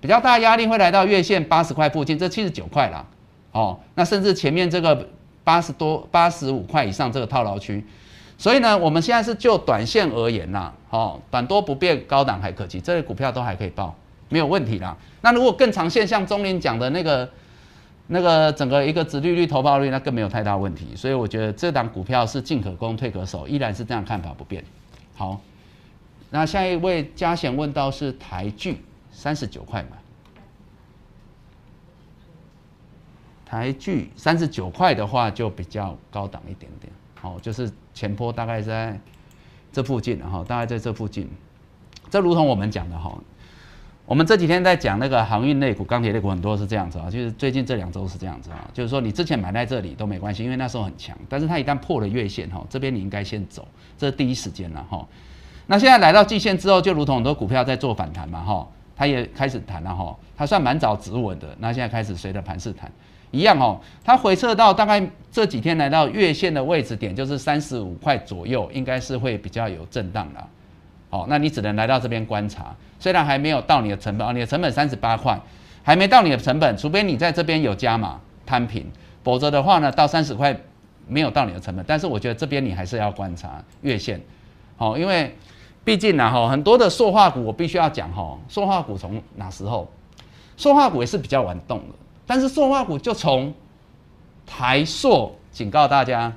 比较大压力会来到月线八十块附近，这七十九块啦。哦，那甚至前面这个。八十多八十五块以上这个套牢区，所以呢，我们现在是就短线而言呐，哦，短多不变，高档还可期，这些股票都还可以报，没有问题啦。那如果更长线，像中林讲的那个那个整个一个殖利率、投报率，那更没有太大问题。所以我觉得这档股票是进可攻，退可守，依然是这样看法不变。好，那下一位嘉贤问到是台剧三十九块嘛？台剧三十九块的话，就比较高档一点点，好，就是前坡大概在这附近，哈，大概在这附近。这如同我们讲的哈，我们这几天在讲那个航运类股、钢铁类股，很多是这样子啊，就是最近这两周是这样子啊，就是说你之前买在这里都没关系，因为那时候很强，但是它一旦破了月线哈，这边你应该先走，这是第一时间了哈。那现在来到季线之后，就如同很多股票在做反弹嘛哈，它也开始弹了哈，它算蛮早止稳的，那现在开始随着盘势弹。一样哦，它回撤到大概这几天来到月线的位置点，就是三十五块左右，应该是会比较有震荡的。哦，那你只能来到这边观察，虽然还没有到你的成本哦，你的成本三十八块，还没到你的成本，除非你在这边有加码摊平，否则的话呢，到三十块没有到你的成本。但是我觉得这边你还是要观察月线，好，因为毕竟呢，哈，很多的塑化股我必须要讲哈，塑化股从哪时候，塑化股也是比较晚动的。但是塑化股就从台塑警告大家，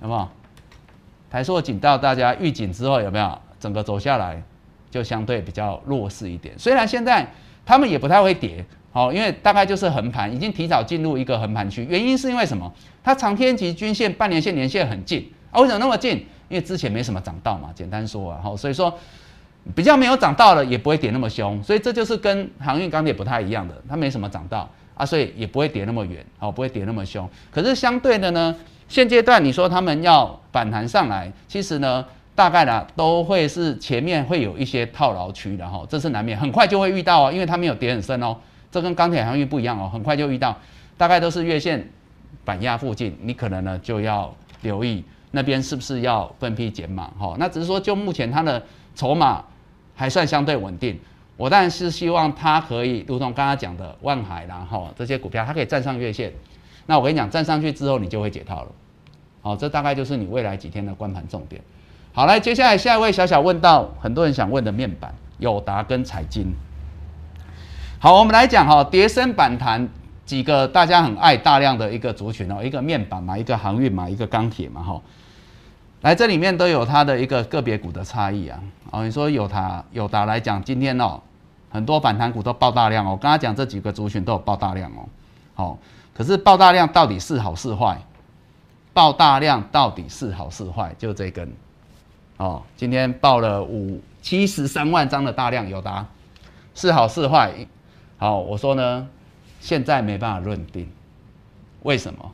有没有？台塑警告大家预警之后有没有？整个走下来就相对比较弱势一点。虽然现在他们也不太会跌，好，因为大概就是横盘，已经提早进入一个横盘区。原因是因为什么？它长天期均线、半年线、年线很近啊。为什么那么近？因为之前没什么涨到嘛。简单说啊，好，所以说比较没有涨到了，也不会跌那么凶。所以这就是跟航运钢铁不太一样的，它没什么涨到。啊，所以也不会跌那么远，好，不会跌那么凶。可是相对的呢，现阶段你说他们要反弹上来，其实呢，大概呢都会是前面会有一些套牢区的哈，这是难免，很快就会遇到哦，因为它没有跌很深哦，这跟钢铁航运不一样哦，很快就遇到，大概都是月线板压附近，你可能呢就要留意那边是不是要分批减码哈。那只是说就目前它的筹码还算相对稳定。我当然是希望它可以，如同刚刚讲的万海然后这些股票，它可以站上月线。那我跟你讲，站上去之后，你就会解套了。好，这大概就是你未来几天的观盘重点。好，来，接下来下一位小小问到很多人想问的面板，友达跟彩金。好，我们来讲哈，叠升反弹几个大家很爱大量的一个族群哦，一个面板嘛，一个航运嘛，一个钢铁嘛，哈。来，这里面都有它的一个个别股的差异啊。哦，你说有它有达来讲，今天哦，很多反弹股都爆大量哦。刚刚讲这几个族群都有爆大量哦。好，可是爆大量到底是好是坏？爆大量到底是好是坏？就这根哦，今天爆了五七十三万张的大量有答，是好是坏？好，我说呢，现在没办法论定，为什么？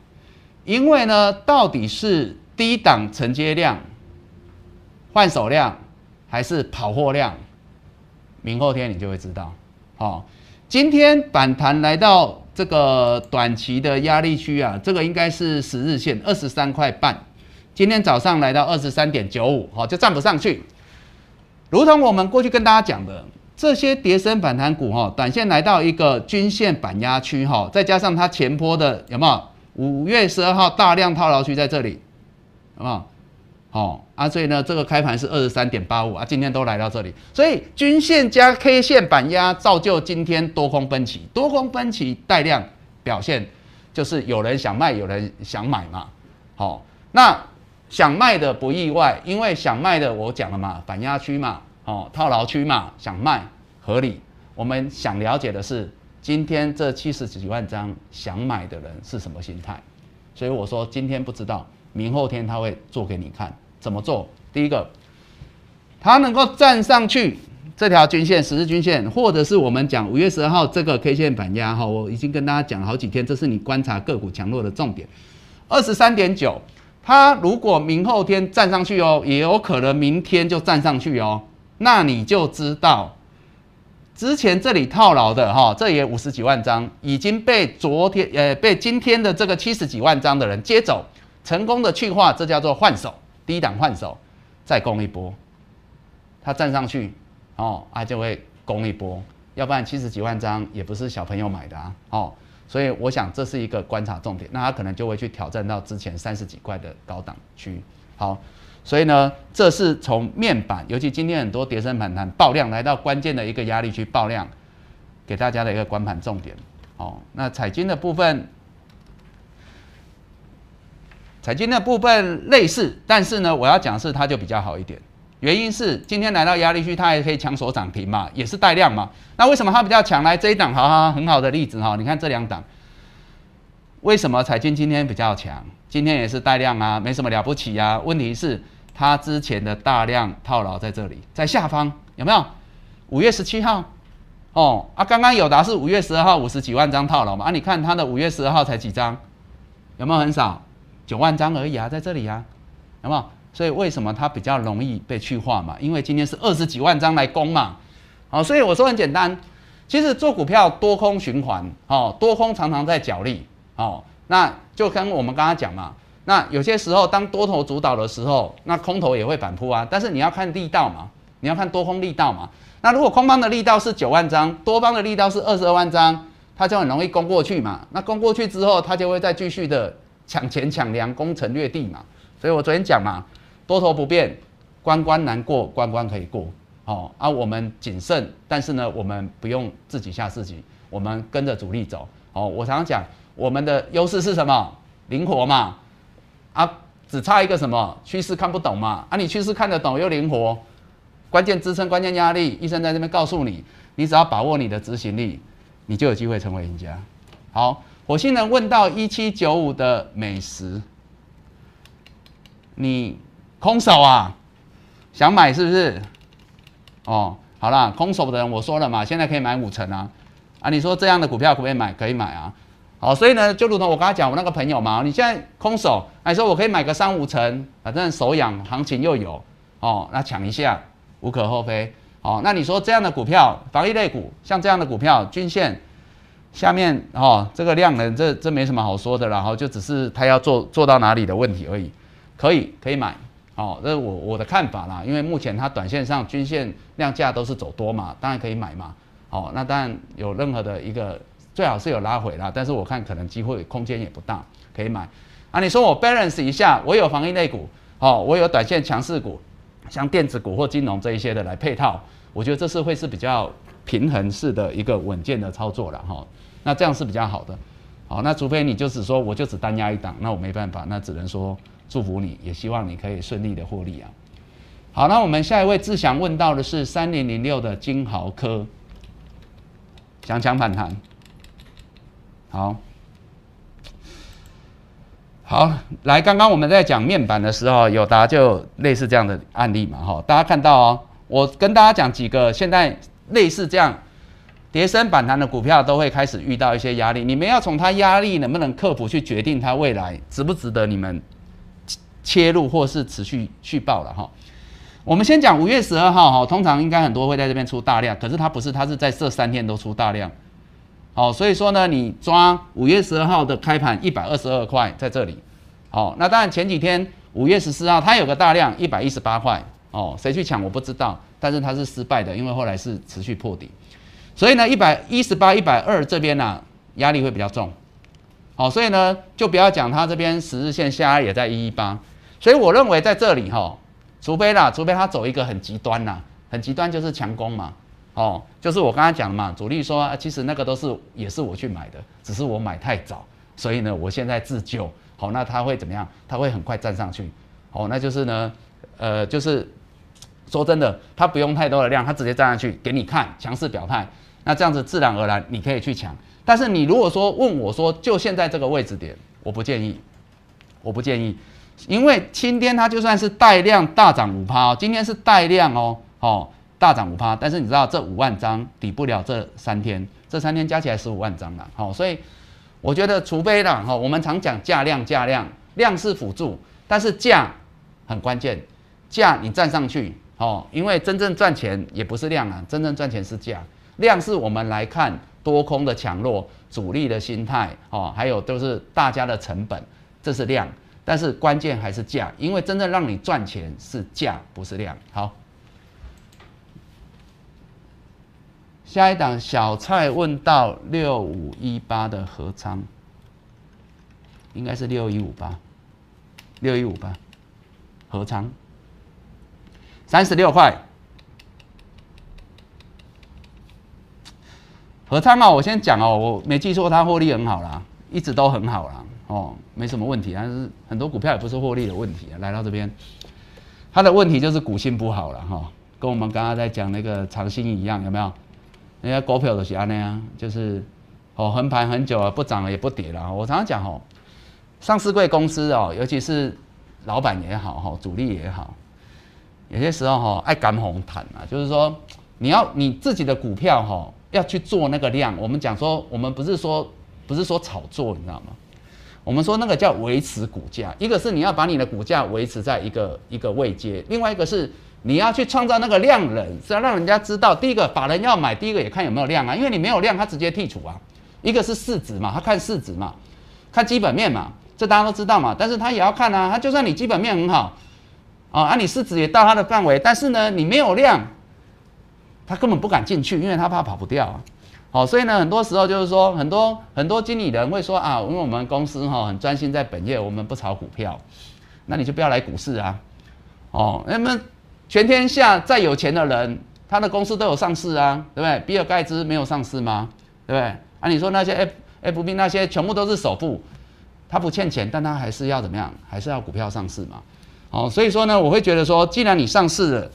因为呢，到底是低档承接量、换手量，还是跑货量？明后天你就会知道。好，今天反弹来到这个短期的压力区啊，这个应该是十日线二十三块半。今天早上来到二十三点九五，好，就站不上去。如同我们过去跟大家讲的，这些跌升反弹股哈，短线来到一个均线板压区哈，再加上它前坡的有没有？五月十二号大量套牢区在这里，好不好？好啊，所以呢，这个开盘是二十三点八五啊，今天都来到这里，所以均线加 K 线板压造就今天多空分歧，多空分歧带量表现，就是有人想卖，有人想买嘛。好，那想卖的不意外，因为想卖的我讲了嘛，反压区嘛，哦，套牢区嘛，想卖合理。我们想了解的是。今天这七十几万张想买的人是什么心态？所以我说今天不知道，明后天他会做给你看怎么做。第一个，他能够站上去这条均线十日均线，或者是我们讲五月十二号这个 K 线板压哈，我已经跟大家讲好几天，这是你观察个股强弱的重点。二十三点九，它如果明后天站上去哦，也有可能明天就站上去哦，那你就知道。之前这里套牢的哈，这也五十几万张，已经被昨天呃被今天的这个七十几万张的人接走，成功的去化，这叫做换手，低档换手，再攻一波，它站上去哦，它就会攻一波，要不然七十几万张也不是小朋友买的啊，哦，所以我想这是一个观察重点，那它可能就会去挑战到之前三十几块的高档区，好。所以呢，这是从面板，尤其今天很多叠升反弹爆量，来到关键的一个压力区爆量，给大家的一个观盘重点。哦，那彩金的部分，彩金的部分类似，但是呢，我要讲是它就比较好一点。原因是今天来到压力区，它也可以抢手涨停嘛，也是带量嘛。那为什么它比较强？来这一档，好好很好的例子哈，你看这两档，为什么彩金今天比较强？今天也是带量啊，没什么了不起啊。问题是。它之前的大量套牢在这里，在下方有没有？五月十七号，哦啊，刚刚有达是五月十二号五十几万张套牢嘛？啊，你看它的五月十二号才几张，有没有很少？九万张而已啊，在这里啊，有没有？所以为什么它比较容易被去化嘛？因为今天是二十几万张来攻嘛，好，所以我说很简单，其实做股票多空循环，哦，多空常常在角力，哦，那就跟我们刚刚讲嘛。那有些时候，当多头主导的时候，那空头也会反扑啊。但是你要看力道嘛，你要看多空力道嘛。那如果空方的力道是九万张，多方的力道是二十二万张，它就很容易攻过去嘛。那攻过去之后，它就会再继续的抢钱抢粮，攻城略地嘛。所以我昨天讲嘛，多头不变，关关难过关关可以过。哦，啊，我们谨慎，但是呢，我们不用自己吓自己，我们跟着主力走。哦，我常常讲，我们的优势是什么？灵活嘛。啊，只差一个什么趋势看不懂嘛？啊，你趋势看得懂又灵活，关键支撑、关键压力，医生在这边告诉你，你只要把握你的执行力，你就有机会成为赢家。好，火星人问到一七九五的美食，你空手啊？想买是不是？哦，好啦，空手的人我说了嘛，现在可以买五成啊。啊，你说这样的股票可不可以买？可以买啊。好，所以呢，就如同我刚才讲，我那个朋友嘛，你现在空手，还说我可以买个三五成，反正手痒，行情又有，哦，那抢一下，无可厚非。哦，那你说这样的股票，防疫类股，像这样的股票，均线下面，哦，这个量能，这这没什么好说的，然后就只是它要做做到哪里的问题而已，可以可以买，哦，这是我我的看法啦，因为目前它短线上均线量价都是走多嘛，当然可以买嘛，哦，那当然有任何的一个。最好是有拉回啦，但是我看可能机会空间也不大，可以买。啊，你说我 balance 一下，我有防疫类股，哦，我有短线强势股，像电子股或金融这一些的来配套，我觉得这是会是比较平衡式的一个稳健的操作了哈。那这样是比较好的。好，那除非你就只说我就只单压一档，那我没办法，那只能说祝福你，也希望你可以顺利的获利啊。好，那我们下一位志祥问到的是三零零六的金豪科。想抢反弹，好，好，来，刚刚我们在讲面板的时候，有答就类似这样的案例嘛，哈，大家看到哦，我跟大家讲几个现在类似这样。跌升反弹的股票都会开始遇到一些压力，你们要从它压力能不能克服去决定它未来值不值得你们切入或是持续续报了哈。我们先讲五月十二号哈，通常应该很多会在这边出大量，可是它不是，它是在这三天都出大量。好，所以说呢，你抓五月十二号的开盘一百二十二块在这里。好，那当然前几天五月十四号它有个大量一百一十八块哦，谁去抢我不知道，但是它是失败的，因为后来是持续破底。所以呢，一百一十八、一百二这边呢，压力会比较重。好，所以呢，就不要讲它这边十日线下也在一一八。所以我认为在这里哈，除非啦，除非它走一个很极端啦，很极端就是强攻嘛。哦，就是我刚才讲的嘛，主力说啊其实那个都是也是我去买的，只是我买太早，所以呢，我现在自救。好，那它会怎么样？它会很快站上去。哦，那就是呢，呃，就是说真的，它不用太多的量，它直接站上去给你看，强势表态。那这样子自然而然你可以去抢，但是你如果说问我说就现在这个位置点，我不建议，我不建议，因为今天它就算是带量大涨五趴，今天是带量哦，哦大涨五趴，但是你知道这五万张抵不了这三天，这三天加起来十五万张了，好，所以我觉得除非啦，哈，我们常讲价量价量，量是辅助，但是价很关键，价你站上去，哦，因为真正赚钱也不是量啊，真正赚钱是价。量是我们来看多空的强弱、主力的心态哦，还有都是大家的成本，这是量。但是关键还是价，因为真正让你赚钱是价，不是量。好，下一档小蔡问到六五一八的合仓，应该是六一五八，六一五八合仓三十六块。合仓啊，我先讲哦，我没记错，它获利很好啦，一直都很好啦，哦，没什么问题。但是很多股票也不是获利的问题啊。来到这边，它的问题就是股性不好了哈，跟我们刚刚在讲那个长兴一样，有没有？人家股票都是安那样，就是哦横盘很久了，不涨了也不跌了。我常常讲哦，上市贵公司哦，尤其是老板也好哈，主力也好，有些时候哈爱赶红毯啊，就是说你要你自己的股票哈。要去做那个量，我们讲说，我们不是说不是说炒作，你知道吗？我们说那个叫维持股价，一个是你要把你的股价维持在一个一个位阶，另外一个是你要去创造那个量能，是要让人家知道，第一个法人要买，第一个也看有没有量啊，因为你没有量，他直接剔除啊。一个是市值嘛，他看市值嘛，看基本面嘛，这大家都知道嘛，但是他也要看啊，他就算你基本面很好啊，啊你市值也到他的范围，但是呢你没有量。他根本不敢进去，因为他怕跑不掉啊。好，所以呢，很多时候就是说，很多很多经理人会说啊，因为我们公司哈很专心在本业，我们不炒股票，那你就不要来股市啊。哦，那么全天下再有钱的人，他的公司都有上市啊，对不对？比尔盖茨没有上市吗？对不对？啊，你说那些 F F B 那些全部都是首富，他不欠钱，但他还是要怎么样？还是要股票上市嘛？哦，所以说呢，我会觉得说，既然你上市了。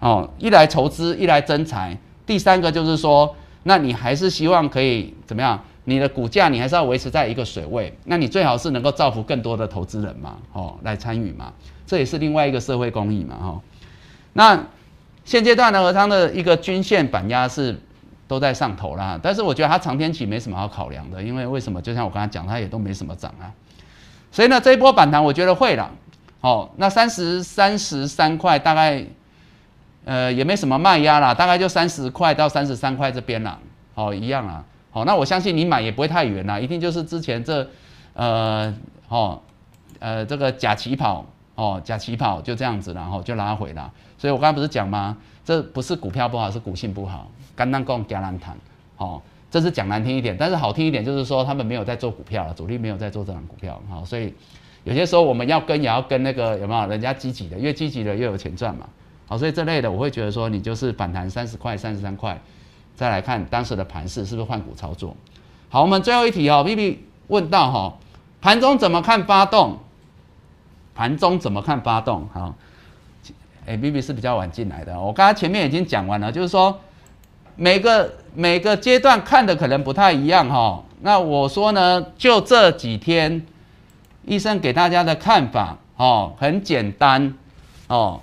哦，一来筹资，一来增财，第三个就是说，那你还是希望可以怎么样？你的股价你还是要维持在一个水位，那你最好是能够造福更多的投资人嘛，哦，来参与嘛，这也是另外一个社会公益嘛，哈。那现阶段呢，和昌的一个均线板压是都在上头啦，但是我觉得它长天期没什么好考量的，因为为什么？就像我刚才讲，它也都没什么涨啊，所以呢，这一波反弹我觉得会了，哦，那三十三十三块大概。呃，也没什么卖压啦，大概就三十块到三十三块这边啦，好，一样啦，好，那我相信你买也不会太远啦，一定就是之前这，呃，哦，呃，这个假起跑，哦，假起跑就这样子，然后就拉回了，所以我刚刚不是讲吗？这不是股票不好，是股性不好，干当共加难谈，哦，这是讲难听一点，但是好听一点就是说他们没有在做股票了，主力没有在做这档股票，好，所以有些时候我们要跟也要跟那个有没有人家积极的，越积极的越有钱赚嘛。好，所以这类的我会觉得说，你就是反弹三十块、三十三块，再来看当时的盘势是不是换股操作。好，我们最后一题哦，B B 问到哈，盘中怎么看发动？盘中怎么看发动？好，哎，B B 是比较晚进来的，我刚才前面已经讲完了，就是说每个每个阶段看的可能不太一样哈。那我说呢，就这几天，医生给大家的看法哦，很简单哦，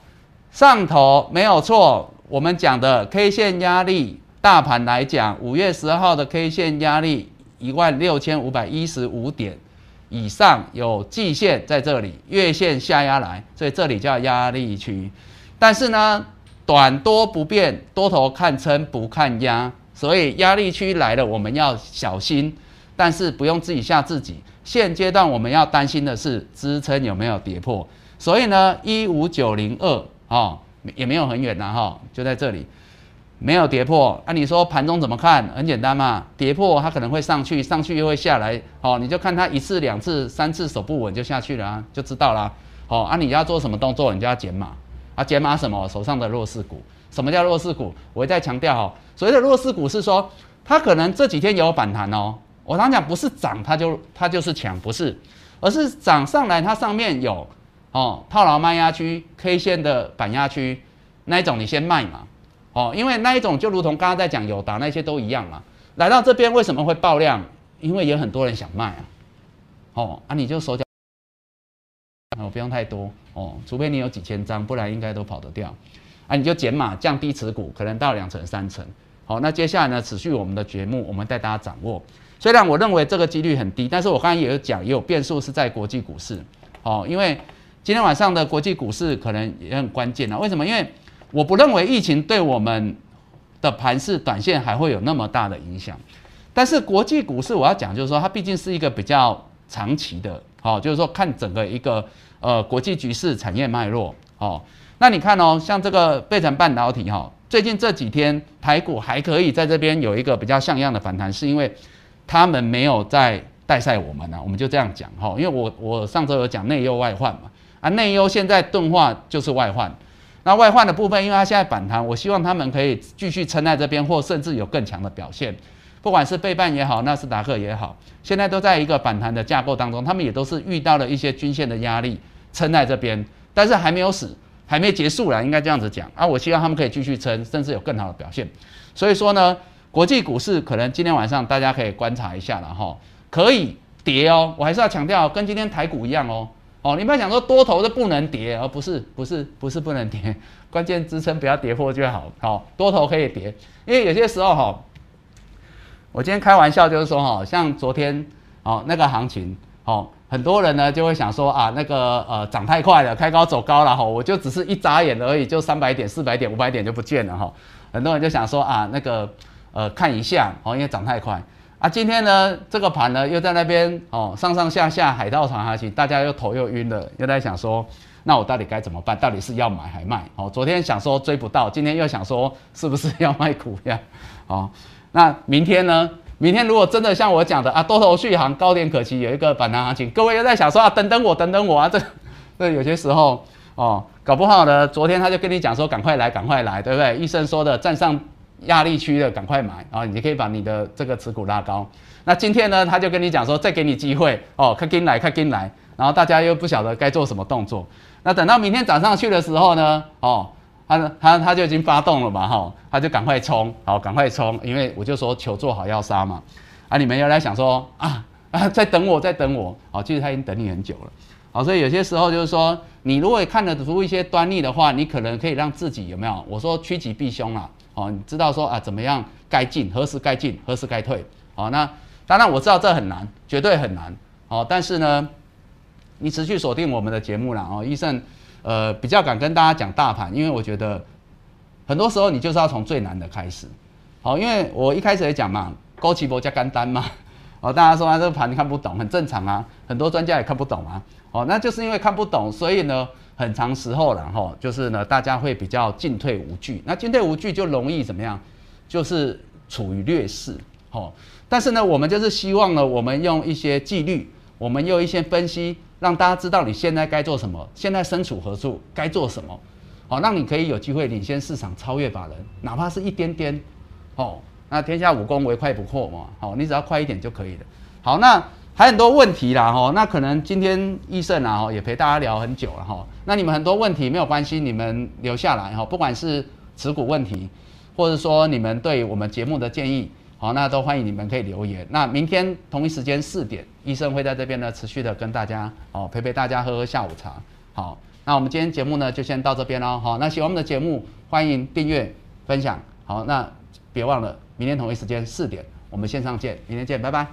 上头没有错，我们讲的 K 线压力，大盘来讲，五月十号的 K 线压力一万六千五百一十五点以上，有季线在这里，月线下压来，所以这里叫压力区。但是呢，短多不变，多头看撑不看压，所以压力区来了，我们要小心。但是不用自己吓自己。现阶段我们要担心的是支撑有没有跌破。所以呢，一五九零二哦，也没有很远呐哈，就在这里，没有跌破。那你说盘中怎么看？很简单嘛，跌破它可能会上去，上去又会下来。哦，你就看它一次、两次、三次手不稳就下去了啊，就知道啦。哦，啊，你要做什么动作？你就要减码啊，减码什么？手上的弱势股。什么叫弱势股？我再强调哈，所谓的弱势股是说，它可能这几天有反弹哦。我常讲，不是涨它就它就是强，不是，而是涨上来它上面有哦套牢卖压区、K 线的板压区那一种，你先卖嘛，哦，因为那一种就如同刚刚在讲友达那些都一样嘛。来到这边为什么会爆量？因为有很多人想卖啊，哦啊你就手脚哦不用太多哦，除非你有几千张，不然应该都跑得掉啊，你就减码降低持股，可能到两成三成。好，那接下来呢，持续我们的节目，我们带大家掌握。虽然我认为这个几率很低，但是我刚才也有讲，也有变数是在国际股市，哦，因为今天晚上的国际股市可能也很关键啊。为什么？因为我不认为疫情对我们的盘市短线还会有那么大的影响，但是国际股市我要讲，就是说它毕竟是一个比较长期的，哦，就是说看整个一个呃国际局势、产业脉络，哦，那你看哦，像这个贝城半导体哈，最近这几天台股还可以在这边有一个比较像样的反弹，是因为。他们没有在带赛我们呢，我们就这样讲哈，因为我我上周有讲内忧外患嘛，啊内忧现在钝化就是外患，那外患的部分，因为它现在反弹，我希望他们可以继续撑在这边，或甚至有更强的表现，不管是贝半也好，纳斯达克也好，现在都在一个反弹的架构当中，他们也都是遇到了一些均线的压力，撑在这边，但是还没有死，还没结束了，应该这样子讲。啊，我希望他们可以继续撑，甚至有更好的表现，所以说呢。国际股市可能今天晚上大家可以观察一下了哈，可以跌哦，我还是要强调，跟今天台股一样哦，哦，你不要想说多头是不能跌，而不是不是不是不能跌，关键支撑不要跌破就好，好，多头可以跌，因为有些时候哈，我今天开玩笑就是说哈，像昨天哦那个行情，哦，很多人呢就会想说啊那个呃涨太快了，开高走高了哈，我就只是一眨眼而已，就三百点、四百点、五百点就不见了哈，很多人就想说啊那个。呃，看一下哦，因为涨太快啊。今天呢，这个盘呢又在那边哦，上上下下海盗船下去，大家又头又晕了，又在想说，那我到底该怎么办？到底是要买还卖？哦，昨天想说追不到，今天又想说是不是要卖股票？哦，那明天呢？明天如果真的像我讲的啊，多头续航，高点可期，有一个反弹行情，各位又在想说啊，等等我，等等我啊，这这有些时候哦，搞不好呢，昨天他就跟你讲说，赶快来，赶快来，对不对？医生说的站上。压力区的赶快买啊！你可以把你的这个持股拉高。那今天呢，他就跟你讲说，再给你机会哦，快跟来，快跟来。然后大家又不晓得该做什么动作。那等到明天涨上去的时候呢，哦，他他他就已经发动了嘛，哈，他就赶快冲，好，赶快冲，因为我就说求做好要杀嘛。啊，你们又来想说啊啊，在等我，在等我，好，其实他已经等你很久了。好，所以有些时候就是说，你如果看得出一些端倪的话，你可能可以让自己有没有？我说趋吉避凶啊。哦，你知道说啊，怎么样该进，何时该进，何时该退？好，那当然我知道这很难，绝对很难。哦，但是呢，你持续锁定我们的节目了哦，医生，呃，比较敢跟大家讲大盘，因为我觉得很多时候你就是要从最难的开始。好，因为我一开始也讲嘛，高起波加干单嘛。哦，大家说啊，这个盘看不懂，很正常啊，很多专家也看不懂啊。哦，那就是因为看不懂，所以呢。很长时候了哈，就是呢，大家会比较进退无据，那进退无据就容易怎么样？就是处于劣势，哈。但是呢，我们就是希望呢，我们用一些纪律，我们用一些分析，让大家知道你现在该做什么，现在身处何处，该做什么，好，让你可以有机会领先市场，超越法人，哪怕是一点点，哦，那天下武功唯快不破嘛，好，你只要快一点就可以了。好，那。还很多问题啦，哈，那可能今天医生啊，哈，也陪大家聊很久了，哈。那你们很多问题没有关系，你们留下来，哈，不管是持股问题，或者说你们对我们节目的建议，好，那都欢迎你们可以留言。那明天同一时间四点，医生会在这边呢持续的跟大家哦陪陪大家喝喝下午茶。好，那我们今天节目呢就先到这边喽。好，那喜欢我们的节目，欢迎订阅分享。好，那别忘了明天同一时间四点，我们线上见，明天见，拜拜。